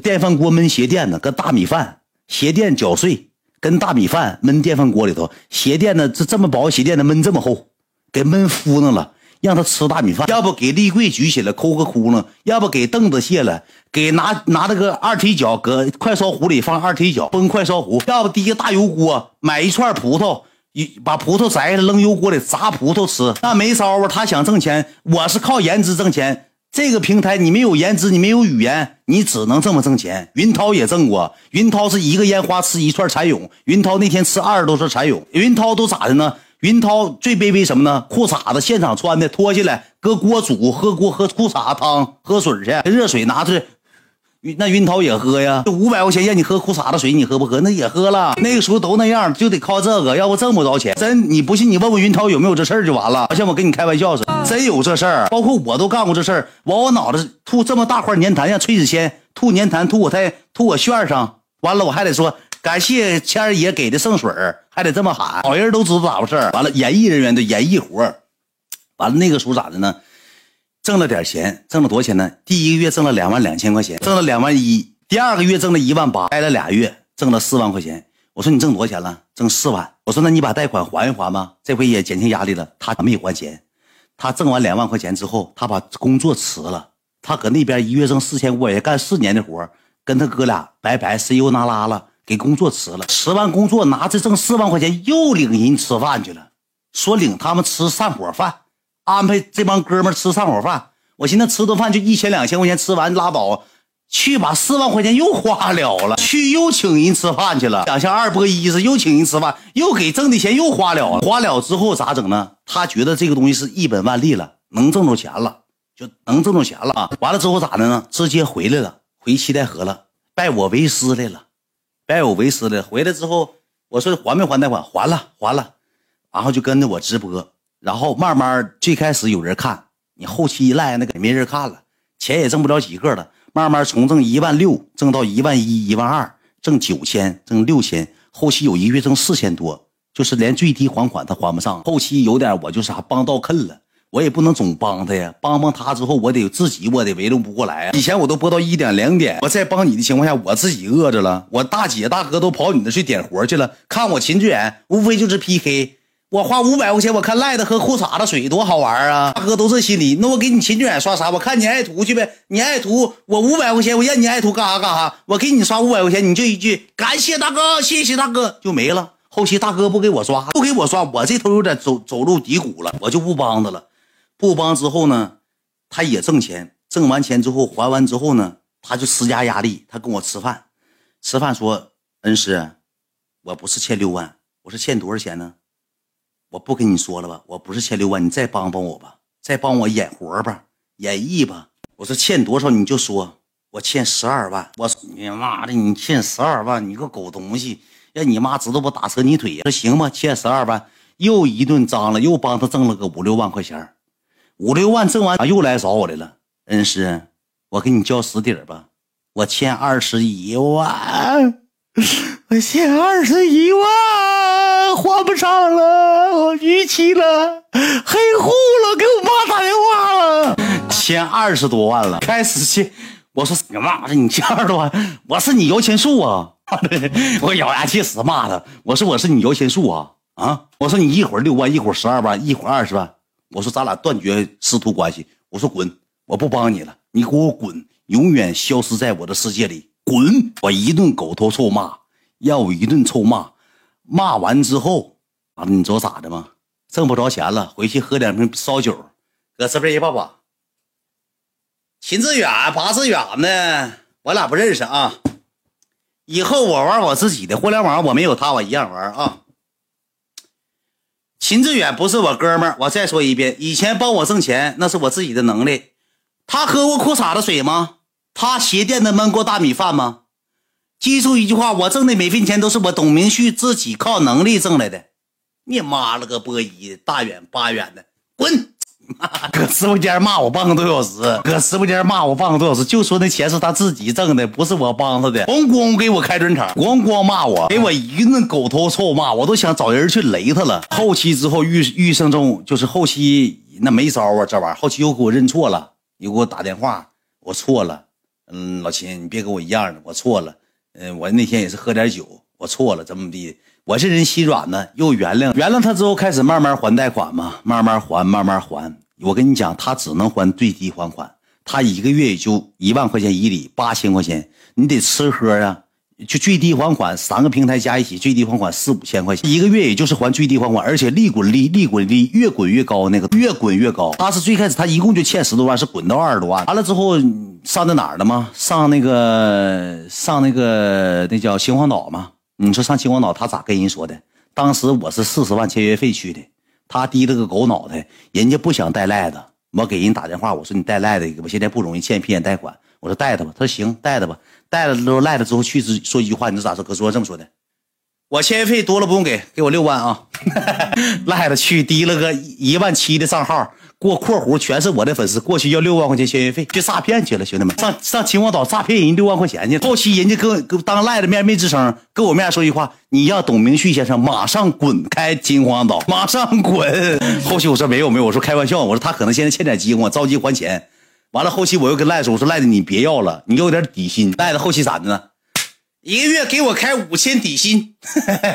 电饭锅焖鞋垫子跟大米饭，鞋垫搅碎跟大米饭焖电饭锅里头，鞋垫子这这么薄鞋垫子焖这么厚，给焖敷弄了。让他吃大米饭，要不给立柜举起来抠个窟窿，要不给凳子卸了，给拿拿那个二踢脚搁快烧壶里放二踢脚崩快烧壶，要不滴个大油锅买一串葡萄，一把葡萄摘了扔油锅里炸葡萄吃，那没招啊！他想挣钱，我是靠颜值挣钱。这个平台你没有颜值，你没有语言，你只能这么挣钱。云涛也挣过，云涛是一个烟花吃一串蚕蛹，云涛那天吃二十多串蚕蛹，云涛都咋的呢？云涛最卑微什么呢？裤衩子现场穿的，脱下来搁锅煮，喝锅喝裤衩汤，喝水去，热水拿出来，那云涛也喝呀。就五百块钱让你喝裤衩子水，你喝不喝？那也喝了。那个时候都那样，就得靠这个，要不挣不着钱。真，你不信你问问云涛有没有这事儿就完了。好像我跟你开玩笑似的，真有这事儿。包括我都干过这事儿，往我脑袋吐这么大块粘痰，让崔子谦吐粘痰吐我太吐我旋上，完了我还得说。感谢谦儿爷给的圣水还得这么喊，好人都知道咋回事完了，演艺人员的演艺活完了那个时候咋的呢？挣了点钱，挣了多少钱呢？第一个月挣了两万两千块钱，挣了两万一。第二个月挣了一万八，待了俩月，挣了四万块钱。我说你挣多少钱了？挣四万。我说那你把贷款还一还吧，这回也减轻压力了。他没还钱，他挣完两万块钱之后，他把工作辞了。他搁那边一月挣四千五块钱，干四年的活跟他哥俩拜拜，see you 那拉了。给工作辞了，辞完工作拿着挣四万块钱又领人吃饭去了，说领他们吃散伙饭，安排这帮哥们吃散伙饭。我寻思吃顿饭就一千两千块钱，吃完拉倒，去把四万块钱又花了了，去又请人吃饭去了，想像二波一似又请人吃饭，又给挣的钱又花了，花了之后咋整呢？他觉得这个东西是一本万利了，能挣着钱了，就能挣着钱了啊！完了之后咋的呢？直接回来了，回七台河了，拜我为师来了。拜我为师来了，回来之后我说还没还贷款？还了，还了，然后就跟着我直播，然后慢慢最开始有人看，你后期一赖那个没人看了，钱也挣不了几个了，慢慢从挣一万六挣到一万一、一万二，挣九千，挣六千，后期有一个月挣四千多，就是连最低还款他还不上，后期有点我就啥帮倒坑了。我也不能总帮他呀，帮帮他之后，我得自己我得围拢不过来。以前我都播到一点两点，我在帮你的情况下，我自己饿着了。我大姐大哥都跑你那去点活去了，看我秦志远，无非就是 PK。我花五百块钱，我看赖子喝裤衩子水多好玩啊！大哥都这心理，那我给你秦俊远刷啥？我看你爱图去呗，你爱图我五百块钱，我让你爱图干啥干啥？我给你刷五百块钱，你就一句感谢大哥，谢谢大哥就没了。后期大哥不给我刷，不给我刷，我这头有点走走入低谷了，我就不帮他了。不帮之后呢，他也挣钱，挣完钱之后还完之后呢，他就施加压力。他跟我吃饭，吃饭说：“恩师，我不是欠六万，我是欠多少钱呢？我不跟你说了吧，我不是欠六万，你再帮帮我吧，再帮我演活吧，演绎吧。我说欠多少你就说，我欠十二万。我说你妈的，你欠十二万，你个狗东西，让你妈知道我打折你腿呀。说行吧，欠十二万，又一顿脏了，又帮他挣了个五六万块钱。”五六万挣完，又来找我来了。恩师，我给你交实底吧，我欠二十一万，我欠二十一万，还不上了，我逾期了，黑户了，给我妈打电话了，欠二十多万了，开始欠。我说你妈的，你欠二十多万，我是你摇钱树啊！我咬牙切齿骂他，我说我是你摇钱树啊啊！我说你一会儿六万，一会儿十二万，一会儿二十万。我说咱俩断绝师徒关系。我说滚，我不帮你了，你给我滚，永远消失在我的世界里，滚！我一顿狗头臭骂，让我一顿臭骂。骂完之后，啊，你知道咋的吗？挣不着钱了，回去喝两瓶烧酒，搁这边一抱抱。秦志远、八志远呢？我俩不认识啊。以后我玩我自己的互联网，我没有他，我一样玩啊。秦志远不是我哥们儿，我再说一遍，以前帮我挣钱那是我自己的能力。他喝过裤衩子水吗？他鞋垫子焖过大米饭吗？记住一句话，我挣的每分钱都是我董明旭自己靠能力挣来的。你妈了个波一大远八远的，滚！搁直播间骂我半个多小时，搁直播间骂我半个多小时，就说那钱是他自己挣的，不是我帮他的。咣咣给我开专场，咣咣骂我，给我一顿狗头臭骂，我都想找人去雷他了。后期之后遇遇上中，就是后期那没招啊，这玩意儿后期又给我认错了，又给我打电话，我错了，嗯，老秦，你别跟我一样的，我错了。嗯，我那天也是喝点酒，我错了，怎么地？我这人心软呢，又原谅，原谅他之后开始慢慢还贷款嘛，慢慢还，慢慢还。我跟你讲，他只能还最低还款，他一个月也就一万块钱以里，八千块钱，你得吃喝啊。就最低还款，三个平台加一起最低还款四五千块钱，一个月也就是还最低还款，而且利滚利，利滚利，越滚越高，那个越滚越高。他是最开始他一共就欠十多万，是滚到二十多万，完了之后上的哪儿了吗？上那个上那个那叫秦皇岛吗？你说上秦皇岛他咋跟人说的？当时我是四十万签约费去的，他低了个狗脑袋，人家不想带赖子，我给人打电话，我说你带赖子，我现在不容易欠屁眼贷款，我说带他吧，他说行，带他吧。带了之后赖了之后去说一句话，你知道咋说？哥说这么说的，我签约费多了不用给，给我六万啊！赖了去提了个一万七的账号，过括弧全是我的粉丝，过去要六万块钱签约费，去诈骗去了，兄弟们上上秦皇岛诈骗人六万块钱去。后期人家跟跟当赖的面没吱声，跟我面说一句话，你让董明旭先生马上滚开秦皇岛，马上滚。后期我说没有没有，我说开玩笑，我说他可能现在欠点饥荒，着急还钱。完了，后期我又跟赖子：“我说赖子，你别要了，你有点底薪。”赖子后期咋的呢？一个月给我开五千底薪，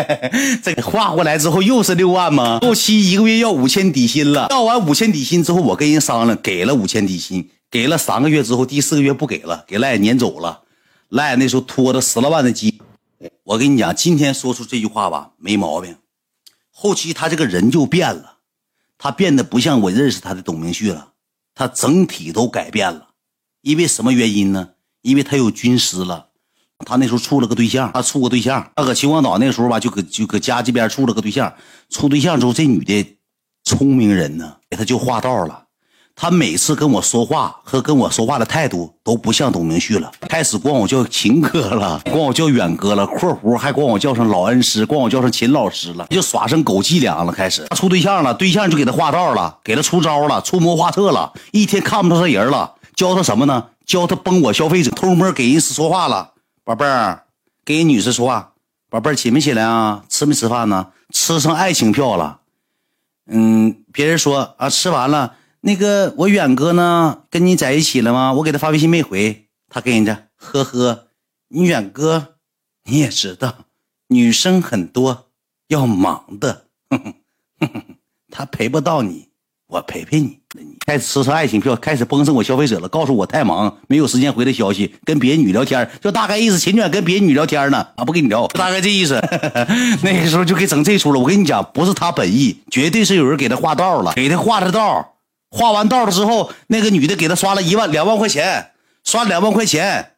这划过来之后又是六万吗？后期一个月要五千底薪了。要完五千底薪之后，我跟人商量，给了五千底薪，给了三个月之后，第四个月不给了，给赖撵走了。赖那时候拖着十来万的鸡，我跟你讲，今天说出这句话吧，没毛病。后期他这个人就变了，他变得不像我认识他的董明旭了。他整体都改变了，因为什么原因呢？因为他有军师了。他那时候处了个对象，他处个对象，他搁秦皇岛那时候吧，就搁就搁家这边处了个对象。处对象之后，这女的聪明人呢，给他就画道了。他每次跟我说话和跟我说话的态度都不像董明旭了，开始管我叫秦哥了，管我叫远哥了，括弧还管我叫上老恩师，管我叫上秦老师了，就耍上狗伎俩了。开始他处对象了，对象就给他画道了，给他出招了，出谋划策了，一天看不着他人了，教他什么呢？教他崩我消费者，偷摸给人说话了，宝贝儿，给人女士说话，宝贝儿起没起来啊？吃没吃饭呢？吃上爱情票了，嗯，别人说啊，吃完了。那个我远哥呢？跟你在一起了吗？我给他发微信没回，他跟人家呵呵。你远哥你也知道，女生很多，要忙的，他陪不到你，我陪陪你。开始吃上爱情票，开始崩上我消费者了，告诉我太忙，没有时间回他消息，跟别的女聊天，就大概意思，秦远跟别的女聊天呢，啊，不跟你聊，大概这意思。那个时候就给整这出了。我跟你讲，不是他本意，绝对是有人给他画道了，给他画的道。画完道了之后，那个女的给他刷了一万两万块钱，刷两万块钱。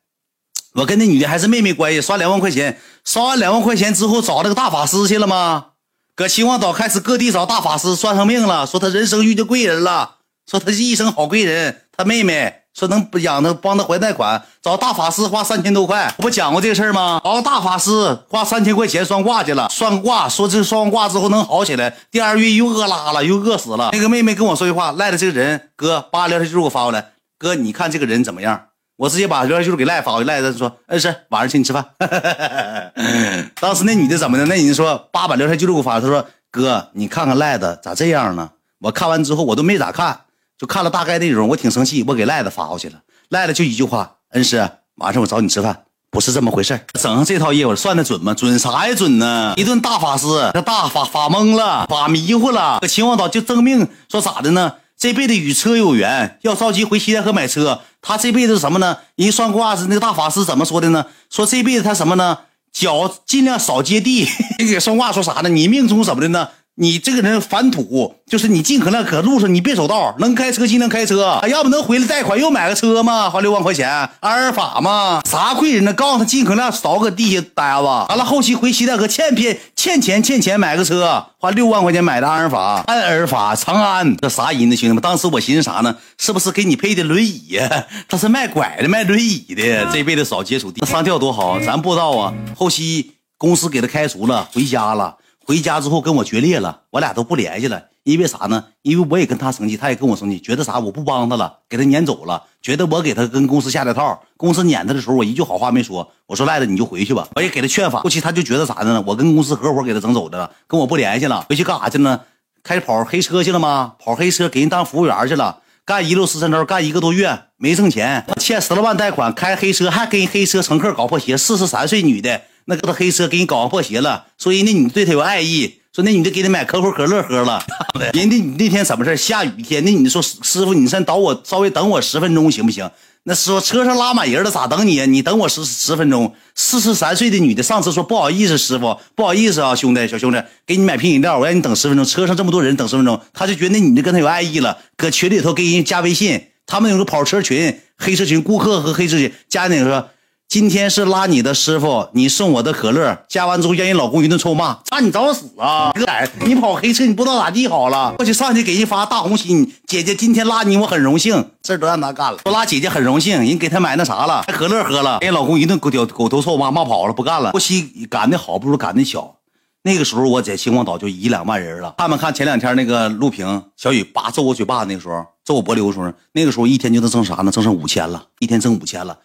我跟那女的还是妹妹关系，刷两万块钱。刷完两万块钱之后，找那个大法师去了吗？搁秦皇岛开始各地找大法师算上命了，说他人生遇见贵人了，说他是一生好贵人，他妹妹。说能养他，帮他还贷款，找大法师花三千多块，我不讲过这个事儿吗？找大法师花三千块钱算卦去了，算卦说这算完卦之后能好起来，第二月又饿拉了，又饿死了。那个妹妹跟我说句话，赖的这个人，哥把聊天记录给我发过来，哥你看这个人怎么样？我直接把聊天记录给赖发过去，赖子说，嗯是，晚上请你吃饭。当时那女的怎么的？那女的说，爸把聊天记录给我发，他说，哥你看看赖的咋这样呢？我看完之后我都没咋看。就看了大概内容，我挺生气，我给赖子发过去了。赖子就一句话：“恩师，晚上我找你吃饭，不是这么回事整上这套业务算的准吗？准啥呀准呢？一顿大法师，这大法法懵了，法迷糊了。搁秦皇岛就争命，说咋的呢？这辈子与车有缘，要着急回西戴河买车。他这辈子什么呢？人算卦是那个大法师怎么说的呢？说这辈子他什么呢？脚尽量少接地。你 给算卦说啥呢？你命中怎么的呢？”你这个人反土，就是你尽可能搁路上，你别走道，能开车尽量开车，要不能回来贷款又买个车吗？花六万块钱，阿尔法吗？啥贵人呢？告诉他尽可能少搁地下待着。完了后期回西戴河欠骗欠钱欠钱买个车，花六万块钱买的阿尔法，阿尔法长安，这啥人呢？兄弟们，当时我寻思啥呢？是不是给你配的轮椅？他是卖拐的，卖轮椅的，这辈子少接触地。那上吊多好，咱不知道啊。后期公司给他开除了，回家了。回家之后跟我决裂了，我俩都不联系了。因为啥呢？因为我也跟他生气，他也跟我生气，觉得啥我不帮他了，给他撵走了，觉得我给他跟公司下的套。公司撵他的时候，我一句好话没说，我说赖子你就回去吧。我也给他劝返，后期他就觉得啥呢？我跟公司合伙给他整走的了，跟我不联系了，回去干啥去了？开跑黑车去了吗？跑黑车给人当服务员去了。干一路十三招，干一个多月没挣钱，欠十来万贷款，开黑车还跟黑车乘客搞破鞋，四十三岁女的，那个黑车给你搞上破鞋了，说人家你对他有爱意，说那女的给你买可口可乐喝了，人家你那天什么事下雨天，那女的说师傅，你先等我稍微等我十分钟行不行？那说车上拉满人了，咋等你啊？你等我十十分钟。四十三岁的女的上次说不好意思，师傅不好意思啊，兄弟小兄弟，给你买瓶饮料，我让你等十分钟。车上这么多人，等十分钟，他就觉得那女的跟他有爱意了，搁群里头给人家加微信，他们有个跑车群、黑车群，顾客和黑车群加那个。今天是拉你的师傅，你送我的可乐，加完之后让人老公一顿臭骂，那你找死啊！哥，你跑黑车，你不知道咋地好了，过去上去给人发大红心，姐姐今天拉你，我很荣幸，事都让他干了。说拉姐姐很荣幸，人给他买那啥了，可乐喝了，人老公一顿狗屌狗头臭骂，骂跑了，不干了。后期赶的好不如赶的巧，那个时候我在星光岛就一两万人了。看没看前两天那个录屏，小雨叭揍我嘴巴，那时候揍我脖溜的时候，那个时候一天就能挣啥呢？挣上五千了，一天挣五千了。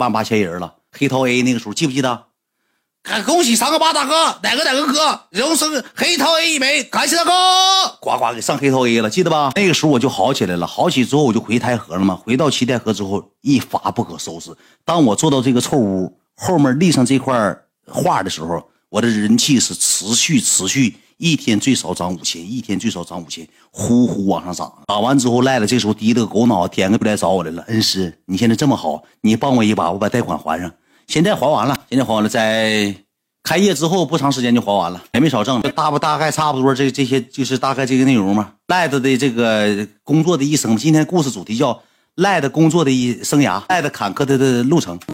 万八千人了，黑桃 A 那个时候记不记得？恭喜三个八大哥，哪个哪个哥荣升黑桃 A 一枚，感谢大哥，呱呱给上黑桃 A 了，记得吧？那个时候我就好起来了，好起之后我就回太和了嘛。回到七台河之后，一发不可收拾。当我坐到这个臭屋后面立上这块画的时候，我的人气是持续持续，一天最少涨五千，一天最少涨五千，呼呼往上涨。涨完之后赖了，这时候低了狗脑，天个不来找我来了。恩师，你现在这么好，你帮我一把，我把贷款还上。现在还完了，现在还完了，在开业之后不长时间就还完了，也没少挣，大不大概差不多这这些就是大概这个内容嘛。赖子的这个工作的一生，今天故事主题叫赖的工作的一生涯，赖的坎坷的的路程。